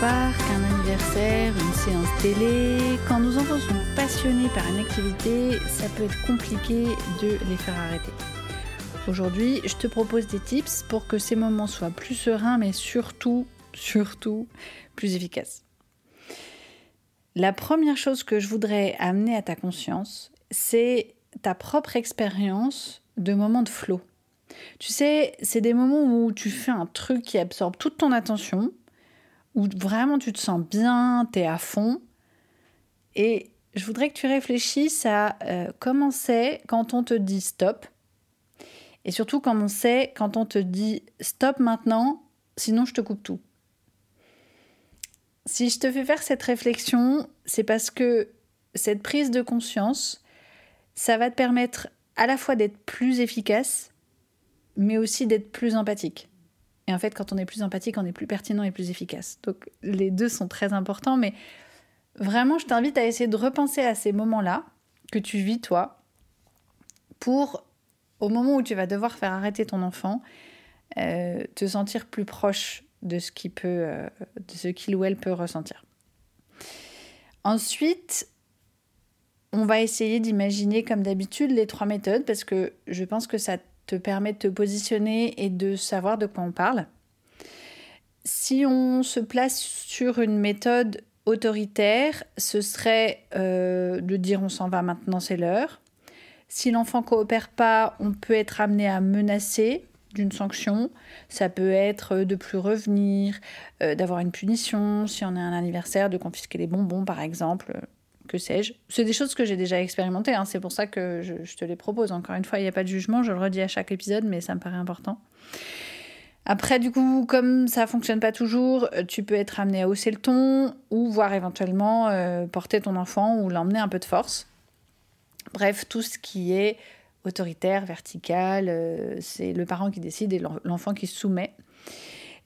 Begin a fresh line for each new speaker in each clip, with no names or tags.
Parc, un anniversaire, une séance télé. Quand nos enfants sont passionnés par une activité, ça peut être compliqué de les faire arrêter. Aujourd'hui, je te propose des tips pour que ces moments soient plus sereins, mais surtout, surtout, plus efficaces. La première chose que je voudrais amener à ta conscience, c'est ta propre expérience de moments de flow. Tu sais, c'est des moments où tu fais un truc qui absorbe toute ton attention, où vraiment tu te sens bien, tu es à fond. Et je voudrais que tu réfléchisses à euh, comment c'est quand on te dit stop. Et surtout comment c'est quand on te dit stop maintenant, sinon je te coupe tout. Si je te fais faire cette réflexion, c'est parce que cette prise de conscience, ça va te permettre à la fois d'être plus efficace, mais aussi d'être plus empathique. Et en fait, quand on est plus empathique, on est plus pertinent et plus efficace. Donc les deux sont très importants, mais vraiment, je t'invite à essayer de repenser à ces moments-là que tu vis toi, pour, au moment où tu vas devoir faire arrêter ton enfant, euh, te sentir plus proche de ce qu'il peut, euh, de ce qu'il ou elle peut ressentir. Ensuite, on va essayer d'imaginer comme d'habitude les trois méthodes parce que je pense que ça te permet de te positionner et de savoir de quoi on parle. Si on se place sur une méthode autoritaire, ce serait euh, de dire on s'en va maintenant, c'est l'heure. Si l'enfant coopère pas, on peut être amené à menacer d'une sanction. Ça peut être de plus revenir, euh, d'avoir une punition, si on est un anniversaire, de confisquer les bonbons par exemple que sais-je. C'est des choses que j'ai déjà expérimentées, hein. c'est pour ça que je, te les propose. Encore une fois, il n'y a pas de jugement, je le redis à chaque épisode, mais ça me paraît important. Après, du coup, comme ça fonctionne pas toujours, euh, tu peux être amené à hausser le ton ou voir éventuellement euh, porter ton enfant ou l'emmener un peu de force. Bref, tout ce qui est autoritaire, vertical, euh, c'est le parent qui décide et l'enfant qui se soumet.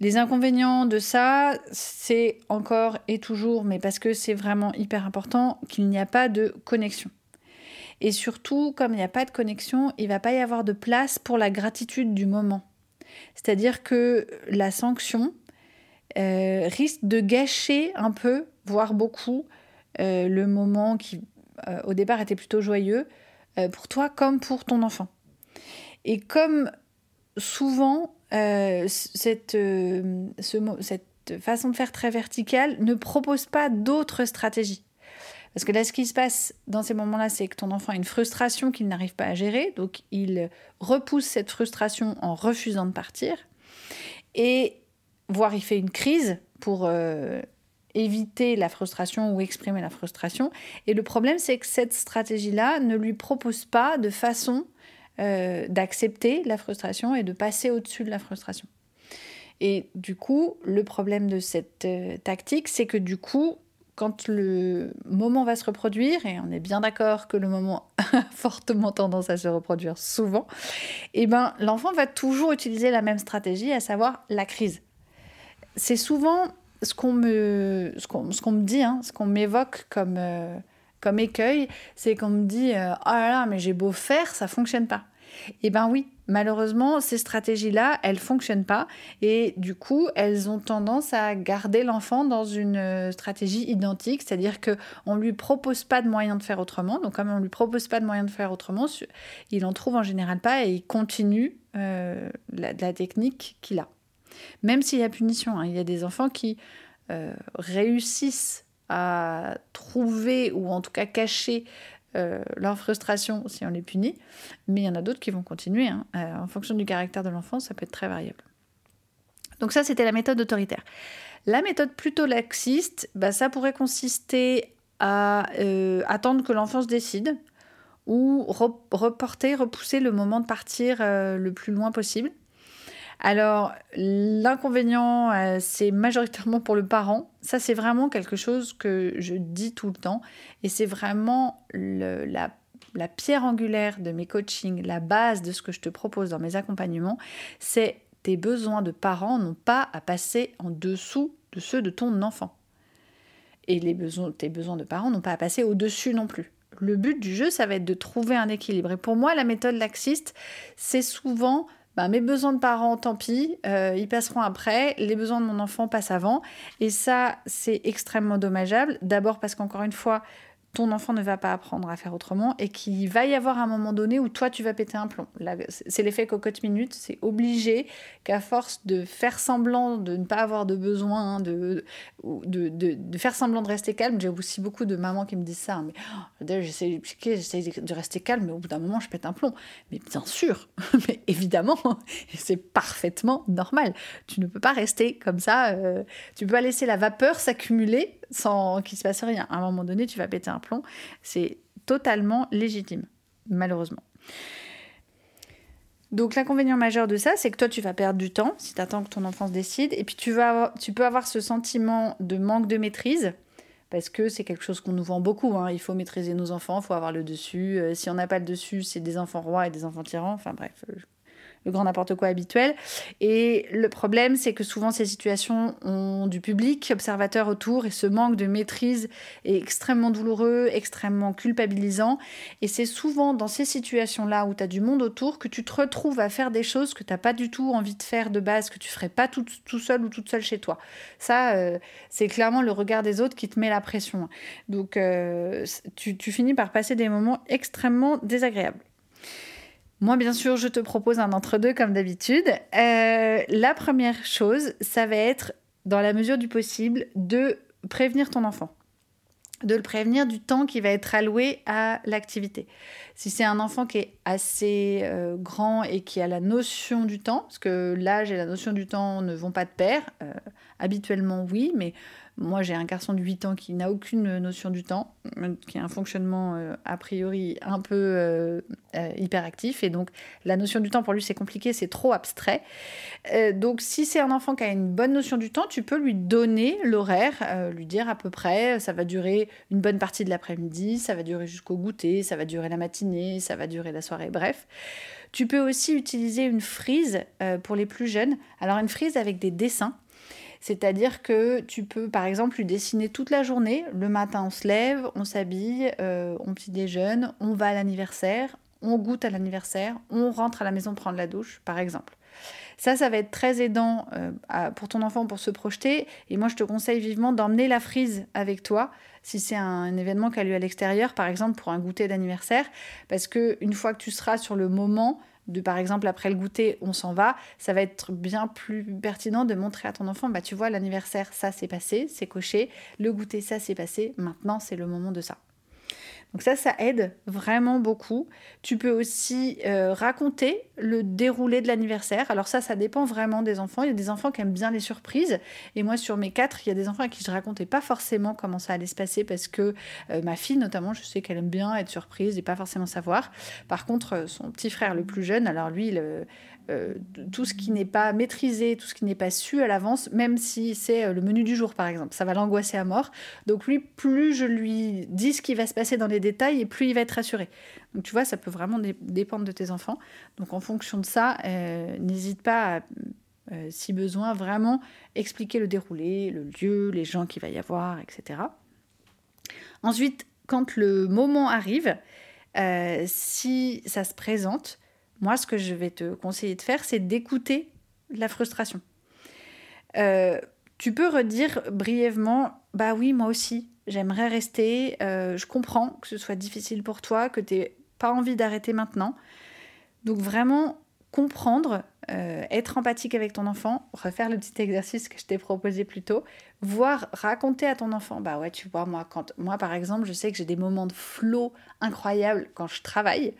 Les inconvénients de ça, c'est encore et toujours, mais parce que c'est vraiment hyper important, qu'il n'y a pas de connexion. Et surtout, comme il n'y a pas de connexion, il ne va pas y avoir de place pour la gratitude du moment. C'est-à-dire que la sanction euh, risque de gâcher un peu, voire beaucoup, euh, le moment qui, euh, au départ, était plutôt joyeux, pour toi comme pour ton enfant. Et comme souvent, euh, cette, euh, cette façon de faire très verticale ne propose pas d'autres stratégies. Parce que là, ce qui se passe dans ces moments-là, c'est que ton enfant a une frustration qu'il n'arrive pas à gérer, donc il repousse cette frustration en refusant de partir, et voire il fait une crise pour euh, éviter la frustration ou exprimer la frustration. Et le problème, c'est que cette stratégie-là ne lui propose pas de façon euh, d'accepter la frustration et de passer au-dessus de la frustration. Et du coup, le problème de cette euh, tactique, c'est que du coup, quand le moment va se reproduire, et on est bien d'accord que le moment a fortement tendance à se reproduire souvent, et eh ben, l'enfant va toujours utiliser la même stratégie, à savoir la crise. C'est souvent ce qu'on me, ce qu'on, ce qu'on me dit, hein, ce qu'on m'évoque comme, euh, comme écueil, c'est qu'on me dit Oh là là, mais j'ai beau faire, ça fonctionne pas. Eh bien oui, malheureusement, ces stratégies-là, elles ne fonctionnent pas et du coup, elles ont tendance à garder l'enfant dans une euh, stratégie identique, c'est-à-dire qu'on ne lui propose pas de moyen de faire autrement. Donc comme on ne lui propose pas de moyen de faire autrement, il en trouve en général pas et il continue euh, la, technique qu'il a. Même s'il y a punition, hein. il y a des enfants qui euh, réussissent à trouver ou en tout cas cacher euh, leur frustration si on les punit, mais il y en a d'autres qui vont continuer. Hein. Euh, en fonction du caractère de l'enfant, ça peut être très variable. Donc ça, c'était la méthode autoritaire. La méthode plutôt laxiste, bah, ça pourrait consister à euh, attendre que l'enfant se décide ou reporter, repousser le moment de partir le plus loin possible. Alors, l'inconvénient, euh, c'est majoritairement pour le parent. Ça, c'est vraiment quelque chose que je dis tout le temps. Et c'est vraiment la, pierre angulaire de mes coachings, la base de ce que je te propose dans mes accompagnements. C'est tes besoins de parents n'ont pas à passer en dessous de ceux de ton enfant. Et tes besoins de parents n'ont pas à passer au-dessus non plus. Le but du jeu, ça va être de trouver un équilibre. Et pour moi, la méthode laxiste, c'est souvent bah, mes besoins de parents, tant pis, euh, ils passeront après, les besoins de mon enfant passent avant. Et ça, c'est extrêmement dommageable. D'abord parce qu'encore une fois, ton enfant ne va pas apprendre à faire autrement et qu'il va y avoir un moment donné où toi tu vas péter un plomb. C'est l'effet cocotte minute, c'est obligé qu'à force de faire semblant de ne pas avoir de besoin, de, faire semblant de rester calme, j'ai aussi beaucoup de mamans qui me disent ça, mais oh, j'essaie de rester calme, mais au bout d'un moment je pète un plomb. Mais bien sûr, mais évidemment, c'est parfaitement normal. Tu ne peux pas rester comme ça, euh, tu peux pas laisser la vapeur s'accumuler sans qu'il se passe rien. À un moment donné, tu vas péter un plomb. C'est totalement légitime, malheureusement. Donc l'inconvénient majeur de ça, c'est que toi, tu vas perdre du temps si tu attends que ton enfant se décide. Et puis tu, vas tu peux avoir ce sentiment de manque de maîtrise. Parce que c'est quelque chose qu'on nous vend beaucoup. Hein. Il faut maîtriser nos enfants, il faut avoir le dessus. Euh, si on n'a pas le dessus, c'est des enfants rois et des enfants tyrans. Enfin bref, euh, le grand n'importe quoi habituel. Et le problème, c'est que souvent ces situations ont du public observateur autour et ce manque de maîtrise est extrêmement douloureux, extrêmement culpabilisant. Et c'est souvent dans ces situations-là où tu as du monde autour que tu te retrouves à faire des choses que tu n'as pas du tout envie de faire de base, que tu ferais pas tout, seul ou toute seule chez toi. Ça, euh, c'est clairement le regard des autres qui te met la pression. Donc, euh, tu finis par passer des moments extrêmement désagréables. Moi, bien sûr, je te propose un entre-deux comme d'habitude. Euh, la première chose, ça va être, dans la mesure du possible, de prévenir ton enfant de le prévenir du temps qui va être alloué à l'activité. Si c'est un enfant qui est assez euh, grand et qui a la notion du temps, parce que l'âge et la notion du temps ne vont pas de pair, euh, habituellement oui, mais moi, j'ai un garçon de 8 ans qui n'a aucune notion du temps, qui a un fonctionnement euh, a priori un peu euh, euh, hyperactif. Et donc, la notion du temps, pour lui, c'est compliqué, c'est trop abstrait. donc, si c'est un enfant qui a une bonne notion du temps, tu peux lui donner l'horaire, lui dire à peu près, ça va durer une bonne partie de l'après-midi, ça va durer jusqu'au goûter, ça va durer la matinée, ça va durer la soirée, bref. Tu peux aussi utiliser une frise pour les plus jeunes. Alors, une frise avec des dessins. C'est-à-dire que tu peux, par exemple, lui dessiner toute la journée. Le matin, on se lève, on s'habille, euh, on petit déjeune, on va à l'anniversaire, on goûte à l'anniversaire, on rentre à la maison prendre la douche, par exemple. Ça, ça va être très aidant euh, pour ton enfant pour se projeter. Et moi, je te conseille vivement d'emmener la frise avec toi si c'est un, événement qui a lieu à l'extérieur, par exemple pour un goûter d'anniversaire, parce que une fois que tu seras sur le moment, par exemple après le goûter, on s'en va, ça va être bien plus pertinent de montrer à ton enfant, bah tu vois, l'anniversaire, ça s'est passé, c'est coché, le goûter, ça s'est passé, maintenant c'est le moment de ça. Donc ça, ça aide vraiment beaucoup. Tu peux aussi euh, raconter le déroulé de l'anniversaire. Alors ça, ça dépend vraiment des enfants. Il y a des enfants qui aiment bien les surprises. Et moi, sur mes quatre, il y a des enfants à qui je racontais pas forcément comment ça allait se passer parce que euh, ma fille, notamment, je sais qu'elle aime bien être surprise et pas forcément savoir. Par contre, euh, son petit frère le plus jeune, alors lui, le, euh, tout ce qui n'est pas maîtrisé, tout ce qui n'est pas su à l'avance, même si c'est euh, le menu du jour par exemple, ça va l'angoisser à mort. Donc lui, plus je lui dis ce qui va se passer dans les détails, et plus il va être rassuré. Donc tu vois, ça peut vraiment dépendre de tes enfants. Donc en fonction de ça, euh, n'hésite pas à, si besoin, vraiment expliquer le déroulé, le lieu, les gens qu'il va y avoir, etc. Ensuite, quand le moment arrive, si ça se présente, moi, ce que je vais te conseiller de faire, c'est d'écouter la frustration. Euh, tu peux redire brièvement, bah oui, moi aussi, j'aimerais rester, euh, je comprends que ce soit difficile pour toi, que tu n'aies pas envie d'arrêter maintenant. Donc vraiment comprendre, euh, être empathique avec ton enfant, refaire le petit exercice que je t'ai proposé plus tôt, voir, raconter à ton enfant, bah ouais, tu vois, moi, quand, moi par exemple, je sais que j'ai des moments de flow incroyables quand je travaille.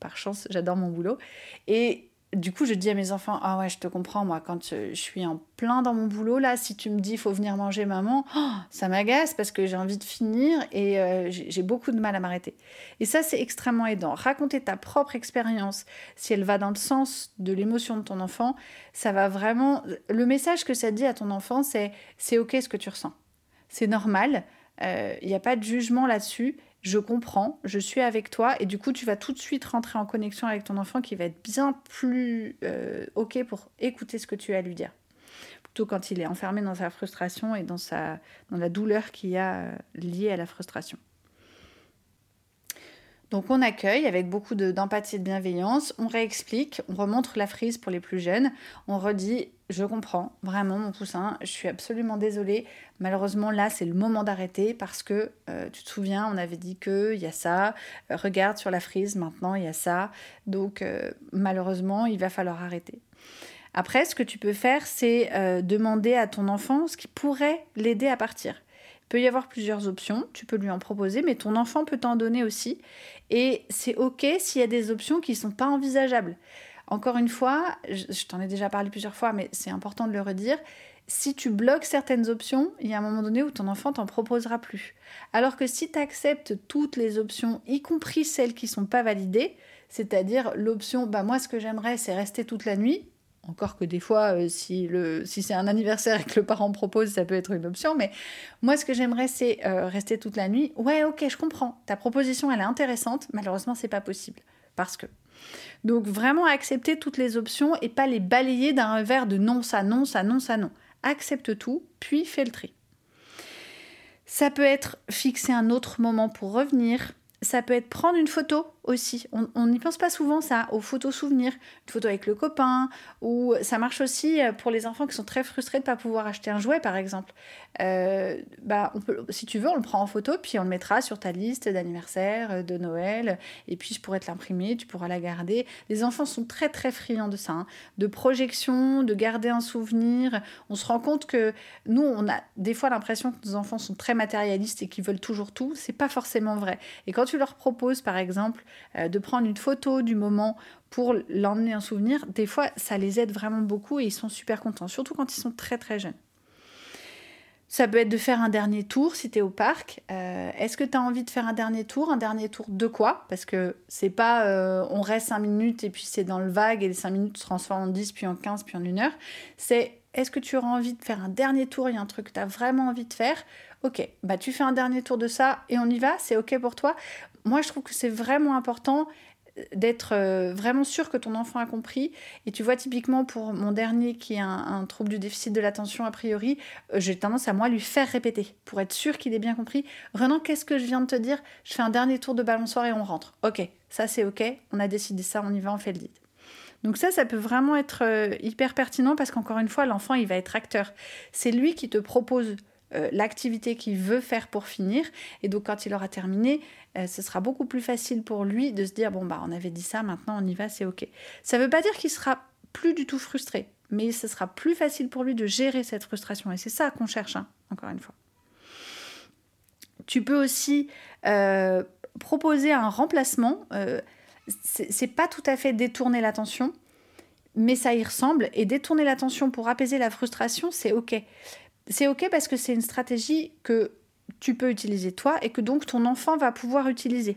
Par chance, j'adore mon boulot. Et du coup, je dis à mes enfants, ah ouais, je te comprends, moi, quand euh, je suis en plein dans mon boulot, là, si tu me dis, il faut venir manger maman, oh, ça m'agace parce que j'ai envie de finir et euh, j'ai beaucoup de mal à m'arrêter. Et ça, c'est extrêmement aidant. Raconter ta propre expérience, si elle va dans le sens de l'émotion de ton enfant, ça va vraiment... Le message que ça dit à ton enfant, c'est, c'est OK ce que tu ressens. C'est normal, il euh, n'y a pas de jugement là-dessus je comprends, je suis avec toi, et du coup, tu vas tout de suite rentrer en connexion avec ton enfant qui va être bien plus euh, OK pour écouter ce que tu as à lui dire. Plutôt quand il est enfermé dans sa frustration et dans, sa, dans la douleur qu'il y a euh, liée à la frustration. Donc on accueille avec beaucoup d'empathie et de bienveillance, on réexplique, on remontre la frise pour les plus jeunes, on redit je comprends vraiment mon poussin, je suis absolument désolée, malheureusement là c'est le moment d'arrêter parce que euh, tu te souviens on avait dit que il y a ça, euh, regarde sur la frise maintenant il y a ça, donc euh, malheureusement il va falloir arrêter. Après ce que tu peux faire c'est demander à ton enfant ce qui pourrait l'aider à partir peut y avoir plusieurs options, tu peux lui en proposer, mais ton enfant peut t'en donner aussi. Et c'est OK s'il y a des options qui ne sont pas envisageables. Encore une fois, je, t'en ai déjà parlé plusieurs fois, mais c'est important de le redire. Si tu bloques certaines options, il y a un moment donné où ton enfant t'en proposera plus. Alors que si tu acceptes toutes les options, y compris celles qui ne sont pas validées, c'est-à-dire l'option, bah moi ce que j'aimerais c'est rester toute la nuit, encore que des fois, euh, si, si c'est un anniversaire et que le parent propose, ça peut être une option. Mais moi, ce que j'aimerais, c'est euh, rester toute la nuit. Ouais, ok, je comprends. Ta proposition, elle est intéressante. Malheureusement, c'est pas possible. Parce que. Donc, vraiment accepter toutes les options et pas les balayer d'un revers de non, ça, non, ça, non, ça, non. Accepte tout, puis fais le tri. Ça peut être fixer un autre moment pour revenir, ça peut être prendre une photo aussi. On n'y pense pas souvent ça, aux photos souvenirs. Une photo avec le copain, ou ça marche aussi euh, pour les enfants qui sont très frustrés de ne pas pouvoir acheter un jouet par exemple. Euh, bah, si tu veux, on le prend en photo, puis on le mettra sur ta liste d'anniversaire, euh, de Noël, et puis je pourrais te l'imprimer, tu pourras la garder. Les enfants sont très très friands de ça, hein. de projection, de garder un souvenir. On se rend compte que nous, on a des fois l'impression que nos enfants sont très matérialistes et qu'ils veulent toujours tout. C'est pas forcément vrai. Et quand tu leur proposes, par exemple, euh, de prendre une photo du moment pour l'emmener en souvenir, des fois, ça les aide vraiment beaucoup et ils sont super contents, surtout quand ils sont très très jeunes. Ça peut être de faire un dernier tour si tu es au parc. Euh, est-ce que tu as envie de faire un dernier tour? Un dernier tour de quoi? Parce que c'est pas euh, on reste 5 minutes et puis c'est dans le vague et les 5 minutes se transforment en 10, puis en 15, puis en 1 heure. C'est est-ce que tu auras envie de faire un dernier tour? Il y a un truc que tu as vraiment envie de faire? Ok, bah tu fais un dernier tour de ça et on y va? C'est ok pour toi? Moi, je trouve que c'est vraiment important euh, d'être euh, vraiment sûr que ton enfant a compris. Et tu vois, typiquement pour mon dernier qui est un, trouble du déficit de l'attention a priori, euh, j'ai tendance à moi lui faire répéter pour être sûr qu'il ait bien compris. Renan, qu'est-ce que je viens de te dire? Je fais un dernier tour de balançoire et on rentre. Ok, ça c'est ok, on a décidé ça, on y va, on fait le dit. Donc ça, ça peut vraiment être hyper pertinent parce qu'encore une fois, l'enfant, il va être acteur. C'est lui qui te propose euh, l'activité qu'il veut faire pour finir. Et donc quand il aura terminé, euh, ce sera beaucoup plus facile pour lui de se dire, bon, bah on avait dit ça, maintenant on y va, c'est OK. Ça ne veut pas dire qu'il sera plus du tout frustré, mais ce sera plus facile pour lui de gérer cette frustration. Et c'est ça qu'on cherche, hein, encore une fois. Tu peux aussi euh, proposer un remplacement. c'est pas tout à fait détourner l'attention, mais ça y ressemble. Et détourner l'attention pour apaiser la frustration, c'est OK. C'est OK parce que c'est une stratégie que tu peux utiliser toi et que donc ton enfant va pouvoir utiliser.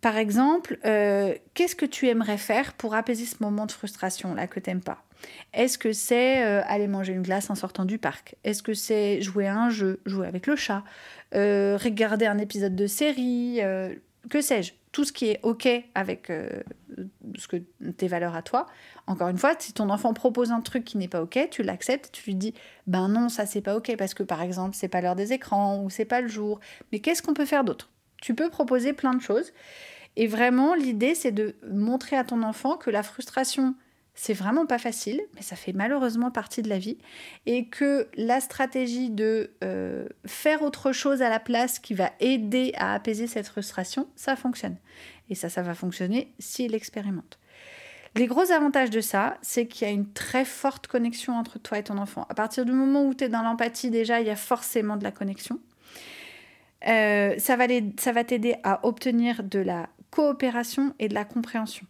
Par exemple, euh, qu'est-ce que tu aimerais faire pour apaiser ce moment de frustration là que t'aimes pas? Est-ce que c'est euh, aller manger une glace en sortant du parc? Est-ce que c'est jouer à un jeu, jouer avec le chat, euh, regarder un épisode de série, que sais-je Tout ce qui est ok avec ce que tes valeurs à toi. Encore une fois, si ton enfant propose un truc qui n'est pas ok, tu l'acceptes, tu lui dis ben non, ça c'est pas ok parce que par exemple c'est pas l'heure des écrans ou c'est pas le jour. Mais qu'est-ce qu'on peut faire d'autre? Tu peux proposer plein de choses. Et vraiment, l'idée, c'est de montrer à ton enfant que la frustration, c'est vraiment pas facile, mais ça fait malheureusement partie de la vie. Et que la stratégie de euh, faire autre chose à la place qui va aider à apaiser cette frustration, ça fonctionne. Et ça, ça va fonctionner s'il expérimente. Les gros avantages de ça, c'est qu'il y a une très forte connexion entre toi et ton enfant. À partir du moment où tu es dans l'empathie, déjà, il y a forcément de la connexion. Euh, ça va t'aider à obtenir de la coopération et de la compréhension.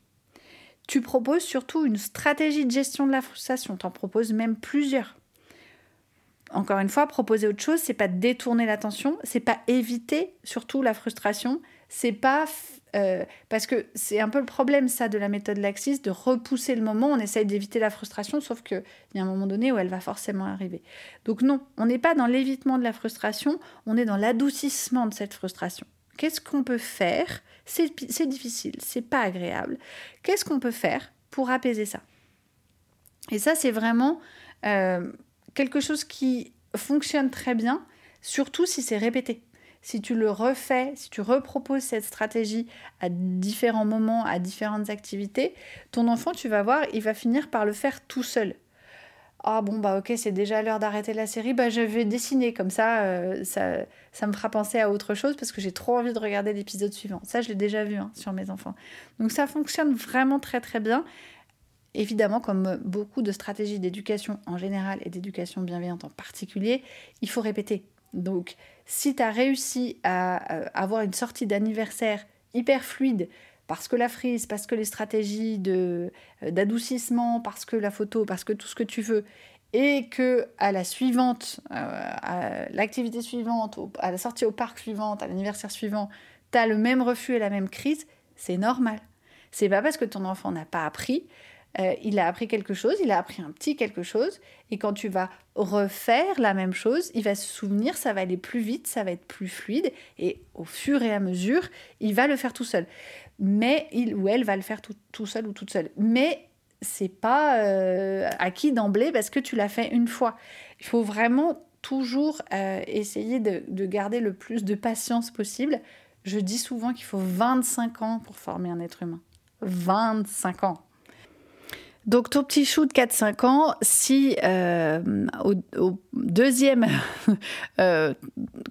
Tu proposes surtout une stratégie de gestion de la frustration. Tu en proposes même plusieurs. Encore une fois, proposer autre chose, c'est pas détourner l'attention, c'est pas éviter surtout la frustration, c'est pas euh, parce que c'est un peu le problème ça de la méthode laxiste de repousser le moment, on essaye d'éviter la frustration, sauf qu'il y a un moment donné où elle va forcément arriver. Donc non, on n'est pas dans l'évitement de la frustration, on est dans l'adoucissement de cette frustration. Qu'est-ce qu'on peut faire? C'est difficile, c'est pas agréable. Qu'est-ce qu'on peut faire pour apaiser ça? Et ça, c'est vraiment euh, quelque chose qui fonctionne très bien, surtout si c'est répété. Si tu le refais, si tu reproposes cette stratégie à différents moments, à différentes activités, ton enfant, tu vas voir, il va finir par le faire tout seul ah bon bah ok c'est déjà l'heure d'arrêter la série, bah je vais dessiner comme ça, euh, ça, ça me fera penser à autre chose parce que j'ai trop envie de regarder l'épisode suivant. Ça je l'ai déjà vu hein, sur mes enfants. Donc ça fonctionne vraiment très très bien. Évidemment, comme beaucoup de stratégies d'éducation en général et d'éducation bienveillante en particulier, il faut répéter. Donc si tu as réussi à euh, avoir une sortie d'anniversaire hyper fluide, parce que la frise, parce que les stratégies de, euh, d'adoucissement, parce que la photo, parce que tout ce que tu veux, et que à la suivante, euh, à l'activité suivante, à la sortie au parc suivante, à l'anniversaire suivant, tu as le même refus et la même crise, c'est normal. C'est pas parce que ton enfant n'a pas appris, euh, il a appris quelque chose, il a appris un petit quelque chose, et quand tu vas refaire la même chose, il va se souvenir, ça va aller plus vite, ça va être plus fluide, et au fur et à mesure, il va le faire tout seul mais il ou elle va le faire tout, seul ou toute seule. Mais c'est pas euh, acquis d'emblée parce que tu l'as fait une fois. Il faut vraiment toujours euh, essayer de, de, garder le plus de patience possible. Je dis souvent qu'il faut 25 ans pour former un être humain. 25 ans. Donc ton petit chou de 4-5 ans, si euh, au, deuxième, euh,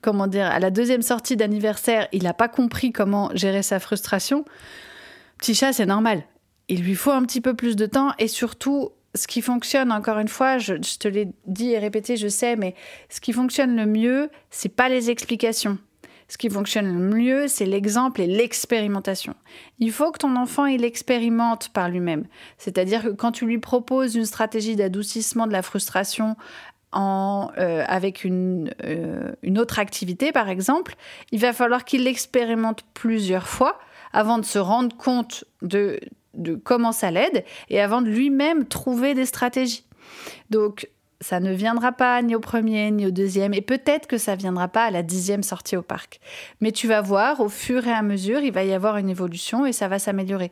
comment dire, à la deuxième sortie d'anniversaire, il n'a pas compris comment gérer sa frustration, petit chat, c'est normal. Il lui faut un petit peu plus de temps et surtout, ce qui fonctionne, encore une fois, je, te l'ai dit et répété, je sais, mais ce qui fonctionne le mieux, c'est pas les explications ce qui fonctionne le mieux, c'est l'exemple et l'expérimentation. Il faut que ton enfant il expérimente par lui-même. C'est-à-dire que quand tu lui proposes une stratégie d'adoucissement de la frustration en, euh, avec une, euh, une autre activité, par exemple, il va falloir qu'il l'expérimente plusieurs fois avant de se rendre compte de, de comment ça l'aide et avant de lui-même trouver des stratégies. Donc, ça ne viendra pas ni au premier ni au deuxième, et peut-être que ça viendra pas à la dixième sortie au parc. Mais tu vas voir, au fur et à mesure, il va y avoir une évolution et ça va s'améliorer.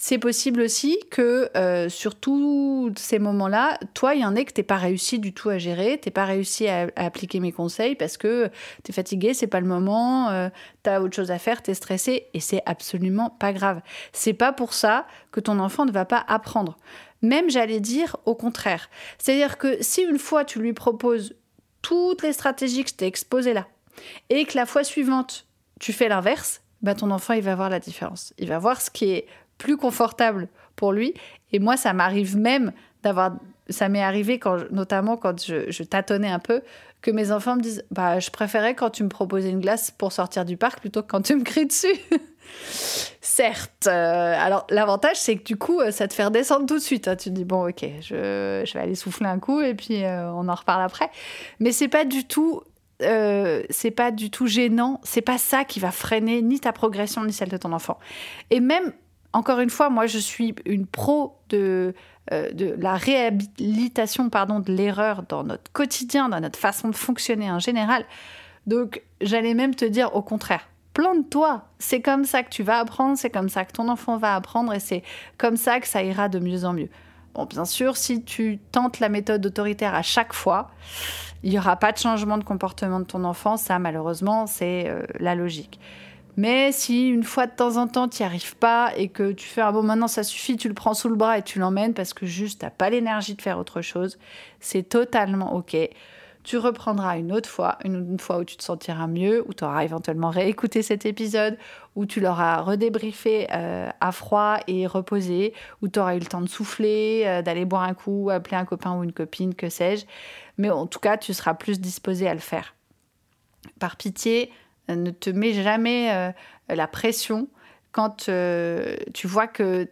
C'est possible aussi que euh, sur tous ces moments-là, toi, il y en ait que t'es pas réussi du tout à gérer, t'es pas réussi à, appliquer mes conseils parce que tu es fatigué, c'est pas le moment, euh, tu as autre chose à faire, tu es stressé, et c'est absolument pas grave. C'est pas pour ça que ton enfant ne va pas apprendre. Même, j'allais dire, au contraire. C'est-à-dire que si une fois tu lui proposes toutes les stratégies que je t'ai exposées là, et que la fois suivante, tu fais l'inverse, bah ton enfant, il va voir la différence. Il va voir ce qui est plus confortable pour lui. Et moi, ça m'arrive même d'avoir... Ça m'est arrivé, quand, notamment quand je, tâtonnais un peu, que mes enfants me disent bah, Je préférais quand tu me proposais une glace pour sortir du parc plutôt que quand tu me cries dessus. Certes. Euh, alors, l'avantage, c'est que du coup, euh, ça te fait redescendre tout de suite. Hein. Tu te dis, bon, ok, je, vais aller souffler un coup et puis euh, on en reparle après. Mais c'est pas du tout. c'est pas du tout gênant, c'est pas ça qui va freiner ni ta progression ni celle de ton enfant. Et même, encore une fois, moi je suis une pro de, de la réhabilitation pardon, de l'erreur dans notre quotidien, dans notre façon de fonctionner en général. Donc j'allais même te dire au contraire, plante-toi. C'est comme ça que tu vas apprendre, c'est comme ça que ton enfant va apprendre et c'est comme ça que ça ira de mieux en mieux. Bon, bien sûr, si tu tentes la méthode autoritaire à chaque fois, il n'y aura pas de changement de comportement de ton enfant. Ça, malheureusement, c'est euh, la logique. Mais si une fois de temps en temps tu n'y arrives pas et que tu fais un bon maintenant ça suffit, tu le prends sous le bras et tu l'emmènes parce que juste t'as pas l'énergie de faire autre chose, c'est totalement ok. Tu reprendras une autre fois, une, fois où tu te sentiras mieux, où tu auras éventuellement réécouté cet épisode, où tu l'auras redébriefé euh, à froid et reposé, où tu auras eu le temps de souffler, euh, d'aller boire un coup, appeler un copain ou une copine, que sais-je. Mais en tout cas, tu seras plus disposé à le faire. Par pitié, euh, ne te mets jamais la pression quand tu vois que,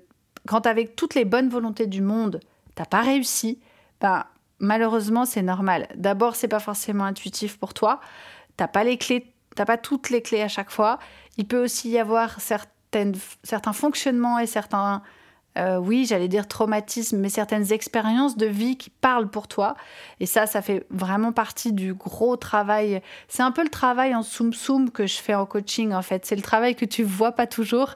quand avec toutes les bonnes volontés du monde, t'as pas réussi, ben, malheureusement, c'est normal. D'abord, c'est pas forcément intuitif pour toi. T'as pas les clés, t'as pas toutes les clés à chaque fois. Il peut aussi y avoir certains fonctionnements et certains euh, oui, j'allais dire traumatisme, mais certaines expériences de vie qui parlent pour toi. Et ça, ça fait vraiment partie du gros travail. C'est un peu le travail en soum-soum que je fais en coaching, en fait. C'est le travail que tu vois pas toujours,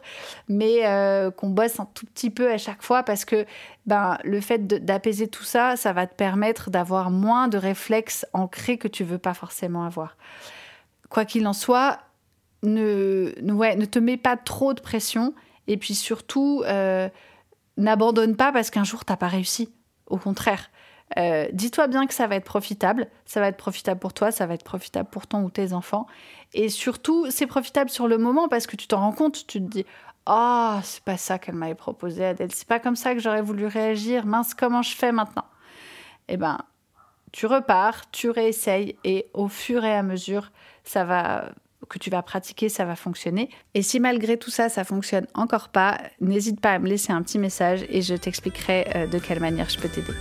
mais euh, qu'on bosse un tout petit peu à chaque fois parce que ben, le fait d'apaiser tout ça, ça va te permettre d'avoir moins de réflexes ancrés que tu veux pas forcément avoir. Quoi qu'il en soit, ne, ouais, ne te mets pas trop de pression. Et puis surtout, euh, n'abandonne pas parce qu'un jour, t'as pas réussi. Au contraire. Euh, dis-toi bien que ça va être profitable. Ça va être profitable pour toi, ça va être profitable pour ton ou tes enfants. Et surtout, c'est profitable sur le moment parce que tu t'en rends compte. Tu te dis Ah, oh, c'est pas ça qu'elle m'avait proposé, Adèle. C'est pas comme ça que j'aurais voulu réagir. Mince, comment je fais maintenant? Eh ben, tu repars, tu réessayes et au fur et à mesure, ça va que tu vas pratiquer, ça va fonctionner. Et si malgré tout ça, ça fonctionne encore pas, n'hésite pas à me laisser un petit message et je t'expliquerai euh, de quelle manière je peux t'aider.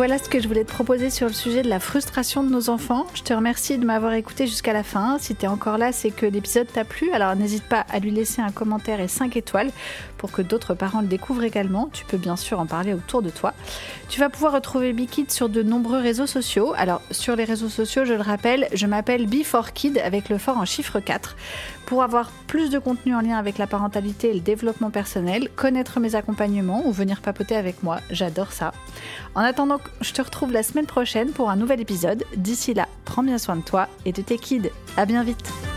Voilà ce que je voulais te proposer sur le sujet de la frustration de nos enfants. Je te remercie de m'avoir écouté jusqu'à la fin. Si tu es encore là, c'est que l'épisode t'a plu. Alors n'hésite pas à lui laisser un commentaire et 5 étoiles pour que d'autres parents le découvrent également. Tu peux bien sûr en parler autour de toi. Tu vas pouvoir retrouver Bikid sur de nombreux réseaux sociaux. Alors sur les réseaux sociaux, je le rappelle, je m'appelle Be4Kid avec le fort en chiffre 4. Pour avoir plus de contenu en lien avec la parentalité et le développement personnel, connaître mes accompagnements ou venir papoter avec moi, j'adore ça. En attendant, je te retrouve la semaine prochaine pour un nouvel épisode. D'ici là, prends bien soin de toi et de tes kids. À bien vite.